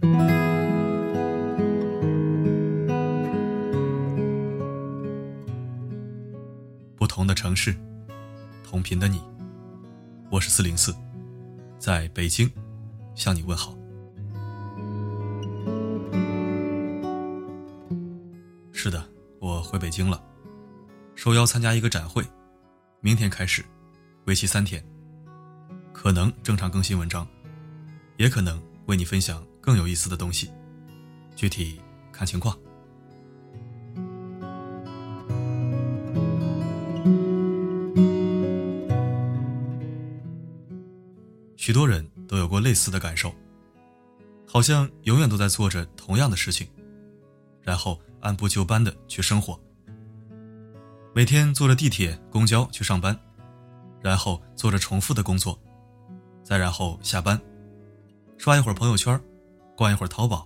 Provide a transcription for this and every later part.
不同的城市，同频的你，我是四零四，在北京向你问好。是的，我回北京了，受邀参加一个展会，明天开始，为期三天，可能正常更新文章，也可能为你分享更有意思的东西，具体看情况。许多人都有过类似的感受，好像永远都在做着同样的事情，然后按部就班的去生活。每天坐着地铁、公交去上班，然后做着重复的工作，再然后下班，刷一会儿朋友圈，逛一会儿淘宝，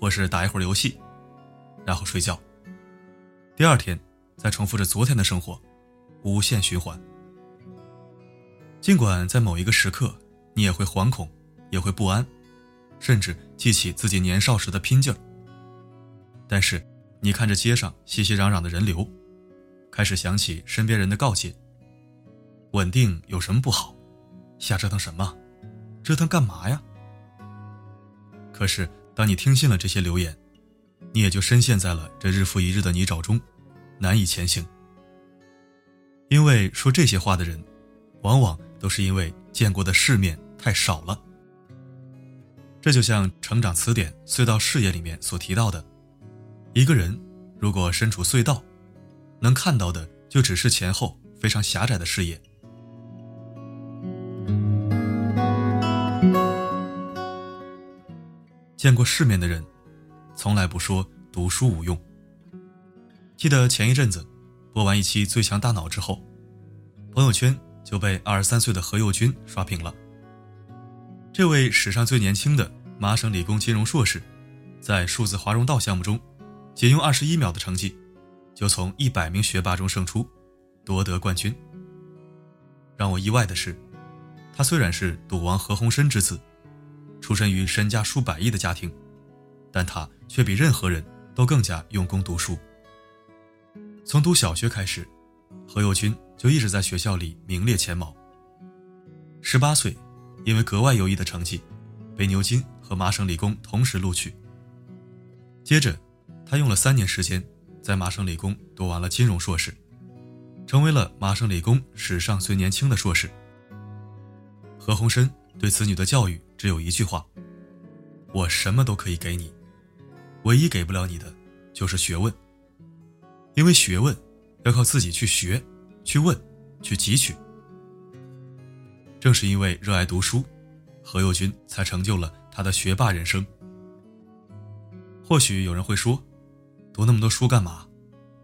或是打一会儿游戏，然后睡觉。第二天再重复着昨天的生活，无限循环。尽管在某一个时刻。你也会惶恐，也会不安，甚至记起自己年少时的拼劲儿。但是，你看着街上熙熙攘攘的人流，开始想起身边人的告诫：稳定有什么不好？瞎折腾什么？折腾干嘛呀？可是，当你听信了这些流言，你也就深陷在了这日复一日的泥沼中，难以前行。因为说这些话的人，往往都是因为见过的世面。太少了。这就像《成长词典》隧道视野里面所提到的，一个人如果身处隧道，能看到的就只是前后非常狭窄的视野。见过世面的人，从来不说读书无用。记得前一阵子播完一期《最强大脑》之后，朋友圈就被二十三岁的何猷君刷屏了。这位史上最年轻的麻省理工金融硕士，在数字华容道项目中，仅用二十一秒的成绩，就从一百名学霸中胜出，夺得冠军。让我意外的是，他虽然是赌王何鸿燊之子，出身于身家数百亿的家庭，但他却比任何人都更加用功读书。从读小学开始，何猷君就一直在学校里名列前茅。十八岁。因为格外优异的成绩，被牛津和麻省理工同时录取。接着，他用了三年时间，在麻省理工读完了金融硕士，成为了麻省理工史上最年轻的硕士。何鸿燊对子女的教育只有一句话：“我什么都可以给你，唯一给不了你的就是学问。因为学问要靠自己去学、去问、去汲取。”正是因为热爱读书，何猷君才成就了他的学霸人生。或许有人会说，读那么多书干嘛？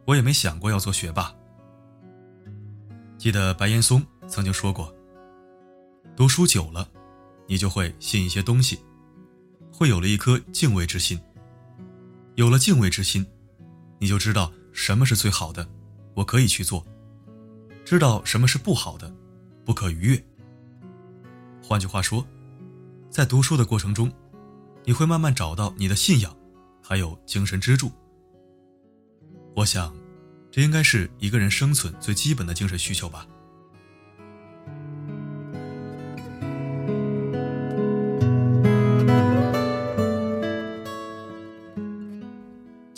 我也没想过要做学霸。记得白岩松曾经说过，读书久了，你就会信一些东西，会有了一颗敬畏之心。有了敬畏之心，你就知道什么是最好的，我可以去做；知道什么是不好的，不可逾越。换句话说，在读书的过程中，你会慢慢找到你的信仰，还有精神支柱。我想，这应该是一个人生存最基本的精神需求吧。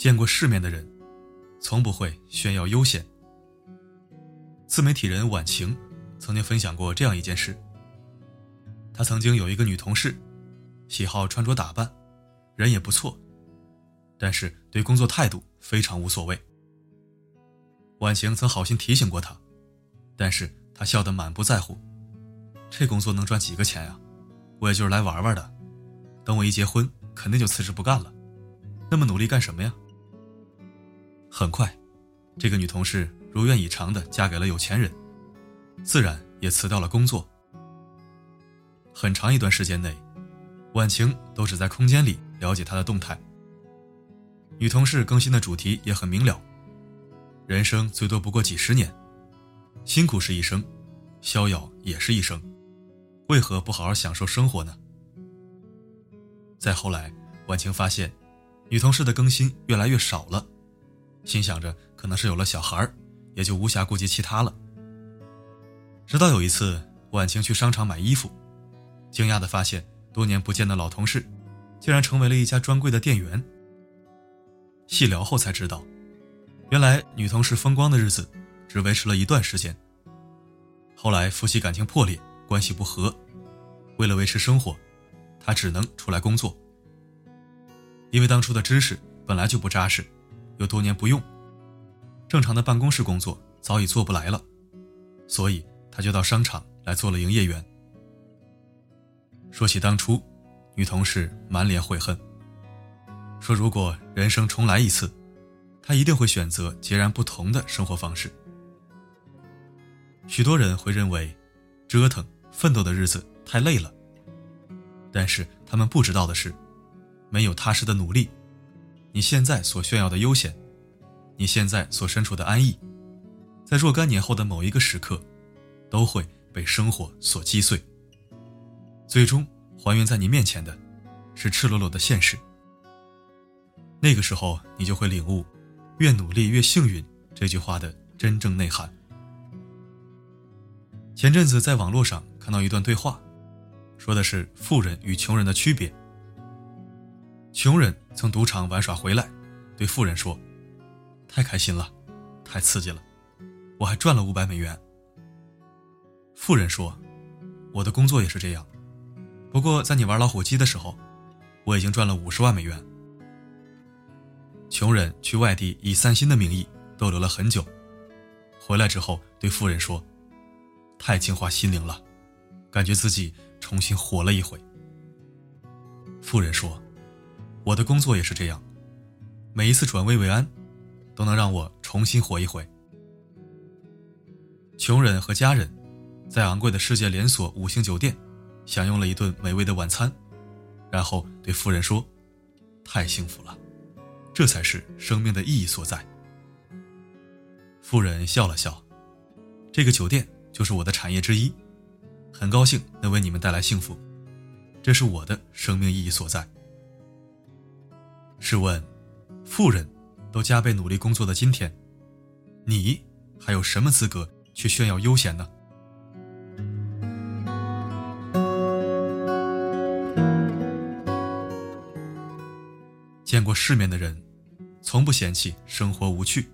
见过世面的人，从不会炫耀悠闲。自媒体人晚晴曾经分享过这样一件事。他曾经有一个女同事，喜好穿着打扮，人也不错，但是对工作态度非常无所谓。婉晴曾好心提醒过他，但是他笑得满不在乎。这工作能赚几个钱呀？我也就是来玩玩的。等我一结婚，肯定就辞职不干了。那么努力干什么呀？很快，这个女同事如愿以偿的嫁给了有钱人，自然也辞掉了工作。很长一段时间内，婉晴都只在空间里了解他的动态。女同事更新的主题也很明了：人生最多不过几十年，辛苦是一生，逍遥也是一生，为何不好好享受生活呢？再后来，婉晴发现，女同事的更新越来越少了，心想着可能是有了小孩也就无暇顾及其他了。直到有一次，婉晴去商场买衣服，惊讶地发现多年不见的老同事，竟然成为了一家专柜的店员。细聊后才知道，原来女同事风光的日子只维持了一段时间。后来夫妻感情破裂，关系不和，为了维持生活，她只能出来工作。因为当初的知识本来就不扎实，又多年不用，正常的办公室工作早已做不来了，所以她就到商场来做了营业员。说起当初，女同事满脸悔恨。说：“如果人生重来一次，她一定会选择截然不同的生活方式。”许多人会认为，折腾、奋斗的日子太累了。但是他们不知道的是，没有踏实的努力，你现在所炫耀的悠闲，你现在所身处的安逸，在若干年后的某一个时刻，都会被生活所击碎。最终还原在你面前的，是赤裸裸的现实。那个时候，你就会领悟“越努力越幸运”这句话的真正内涵。前阵子在网络上看到一段对话，说的是富人与穷人的区别。穷人从赌场玩耍回来，对富人说：“太开心了，太刺激了，我还赚了五百美元。”富人说：“我的工作也是这样，不过在你玩老虎机的时候，我已经赚了五十万美元。”穷人去外地以散心的名义逗留了很久，回来之后对富人说：“太净化心灵了，感觉自己重新活了一回。”富人说：“我的工作也是这样，每一次转危为安，都能让我重新活一回。”穷人和家人在昂贵的世界连锁五星酒店享用了一顿美味的晚餐，然后对富人说：“太幸福了。”这才是生命的意义所在。富人笑了笑，这个酒店就是我的产业之一，很高兴能为你们带来幸福，这是我的生命意义所在。试问，富人都加倍努力工作的今天，你还有什么资格去炫耀悠闲呢？见过世面的人。从不嫌弃生活无趣。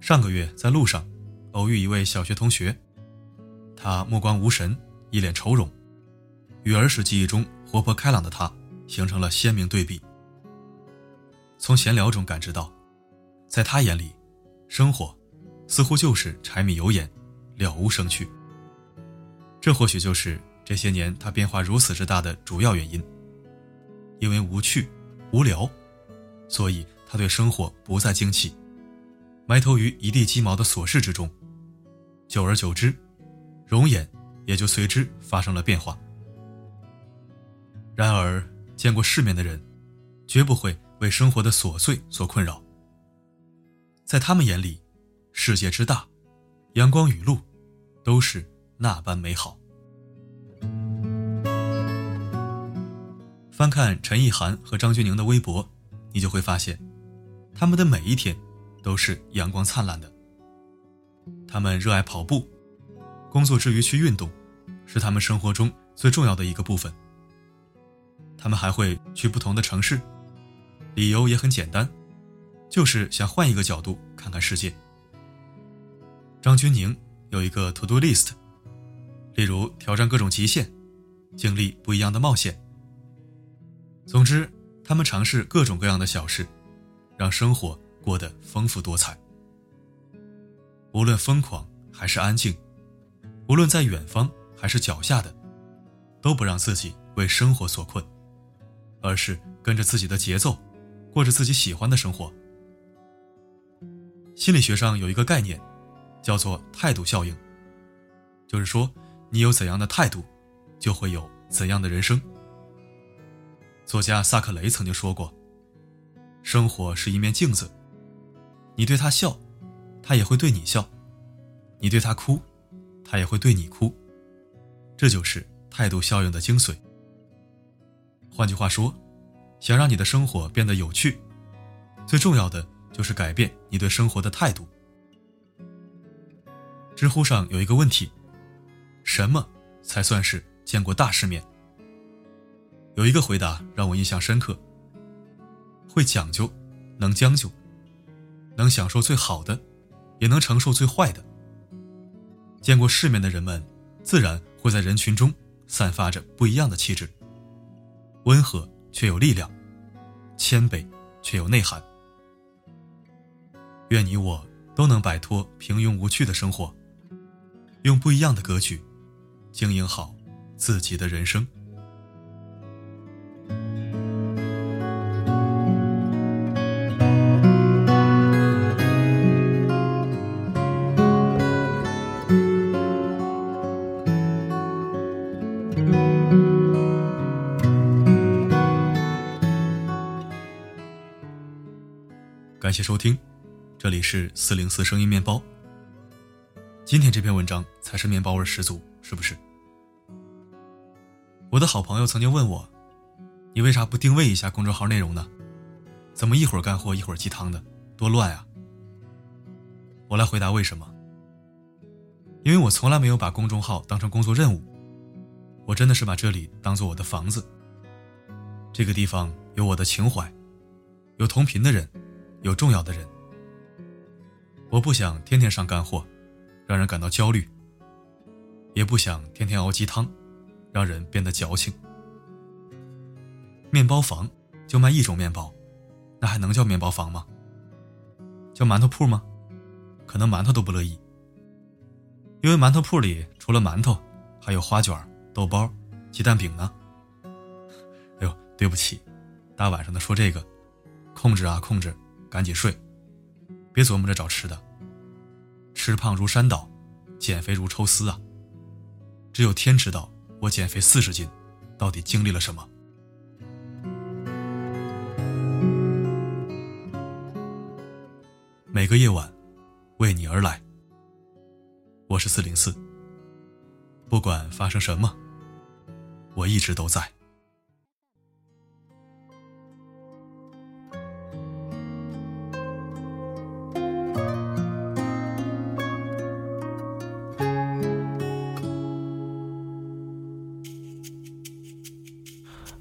上个月在路上，偶遇一位小学同学，他目光无神，一脸愁容，与儿时记忆中活泼开朗的他形成了鲜明对比。从闲聊中感知到，在他眼里，生活似乎就是柴米油盐，了无生趣。这或许就是这些年他变化如此之大的主要原因，因为无趣、无聊。所以他对生活不再惊奇，埋头于一地鸡毛的琐事之中，久而久之，容颜也就随之发生了变化。然而，见过世面的人，绝不会为生活的琐碎所困扰。在他们眼里，世界之大，阳光雨露，都是那般美好。翻看陈意涵和张钧甯的微博。你就会发现，他们的每一天都是阳光灿烂的。他们热爱跑步，工作之余去运动，是他们生活中最重要的一个部分。他们还会去不同的城市，理由也很简单，就是想换一个角度看看世界。张钧甯有一个 to do list，例如挑战各种极限，经历不一样的冒险。总之。他们尝试各种各样的小事，让生活过得丰富多彩。无论疯狂还是安静，无论在远方还是脚下的，都不让自己为生活所困，而是跟着自己的节奏，过着自己喜欢的生活。心理学上有一个概念，叫做态度效应，就是说，你有怎样的态度，就会有怎样的人生。作家萨克雷曾经说过：“生活是一面镜子，你对他笑，他也会对你笑；你对他哭，他也会对你哭。这就是态度效应的精髓。换句话说，想让你的生活变得有趣，最重要的就是改变你对生活的态度。知乎上有一个问题：什么才算是见过大世面？有一个回答让我印象深刻：会讲究，能将就，能享受最好的，也能承受最坏的。见过世面的人们，自然会在人群中散发着不一样的气质，温和却有力量。谦卑，却有内涵。愿你我都能摆脱平庸无趣的生活，用不一样的格局，经营好自己的人生。谢收听，这里是四零四声音面包。今天这篇文章才是面包味十足，是不是？我的好朋友曾经问我，你为啥不定位一下公众号内容呢？怎么一会儿干货一会儿鸡汤的，多乱呀！我来回答为什么。因为我从来没有把公众号当成工作任务，我真的是把这里当做我的房子。这个地方有我的情怀，有同频的人。有重要的人，我不想天天上干货，让人感到焦虑；也不想天天熬鸡汤，让人变得矫情。面包房就卖一种面包，那还能叫面包房吗？叫馒头铺吗？可能馒头都不乐意，因为馒头铺里除了馒头，还有花卷、豆包、鸡蛋饼呢。哎呦，对不起，大晚上的说这个，控制啊，控制。赶紧睡，别琢磨着找吃的。吃胖如山倒，减肥如抽丝啊！只有天知道我减肥四十斤，到底经历了什么。每个夜晚，为你而来。我是四零四，不管发生什么，我一直都在。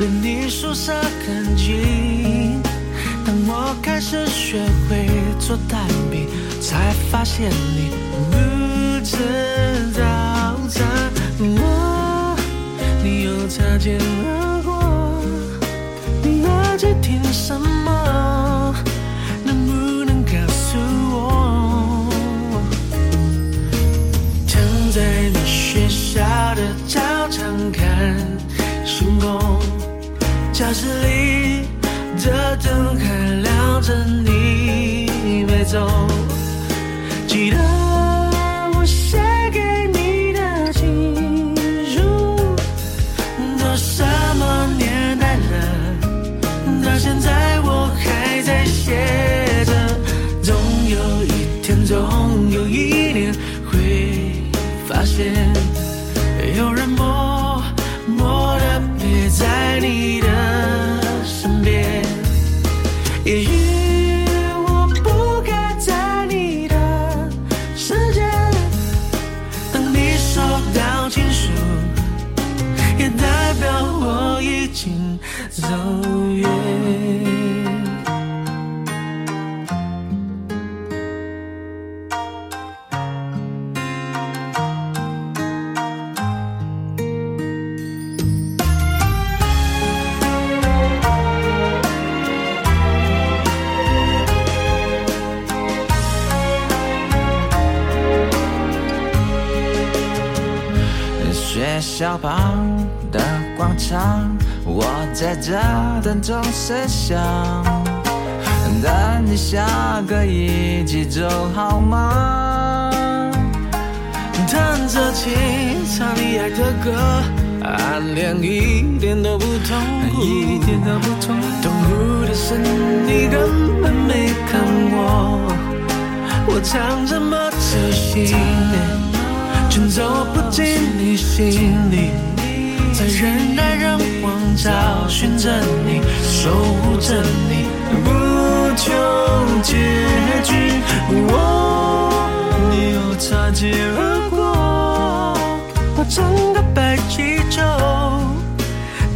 离你宿舍很近。当我开始学会做蛋饼，才发现你不吃早餐。我，你又擦肩而教室里的灯还亮着，你没走。走远。学校旁的广场，我在这等钟声响。等你下个一季走好吗？弹着琴，唱你爱的歌，暗恋一点都不痛苦，一点都不痛苦。痛苦的是你根本没看我，我唱这么仔细，却走不进你心里，在人来人往找寻着你，守护着你，不求结局。你又擦肩而过。我整个白气球，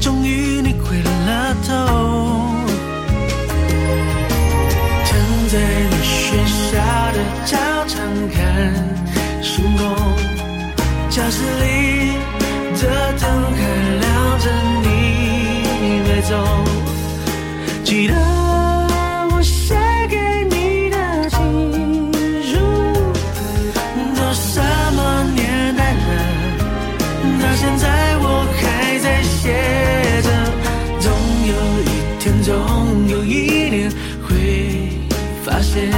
终于你回了头。躺在你学校的操场看星空，教室里记得我写给你的情书，都什么年代了？到现在我还在写着，总有一天，总有一年会发现，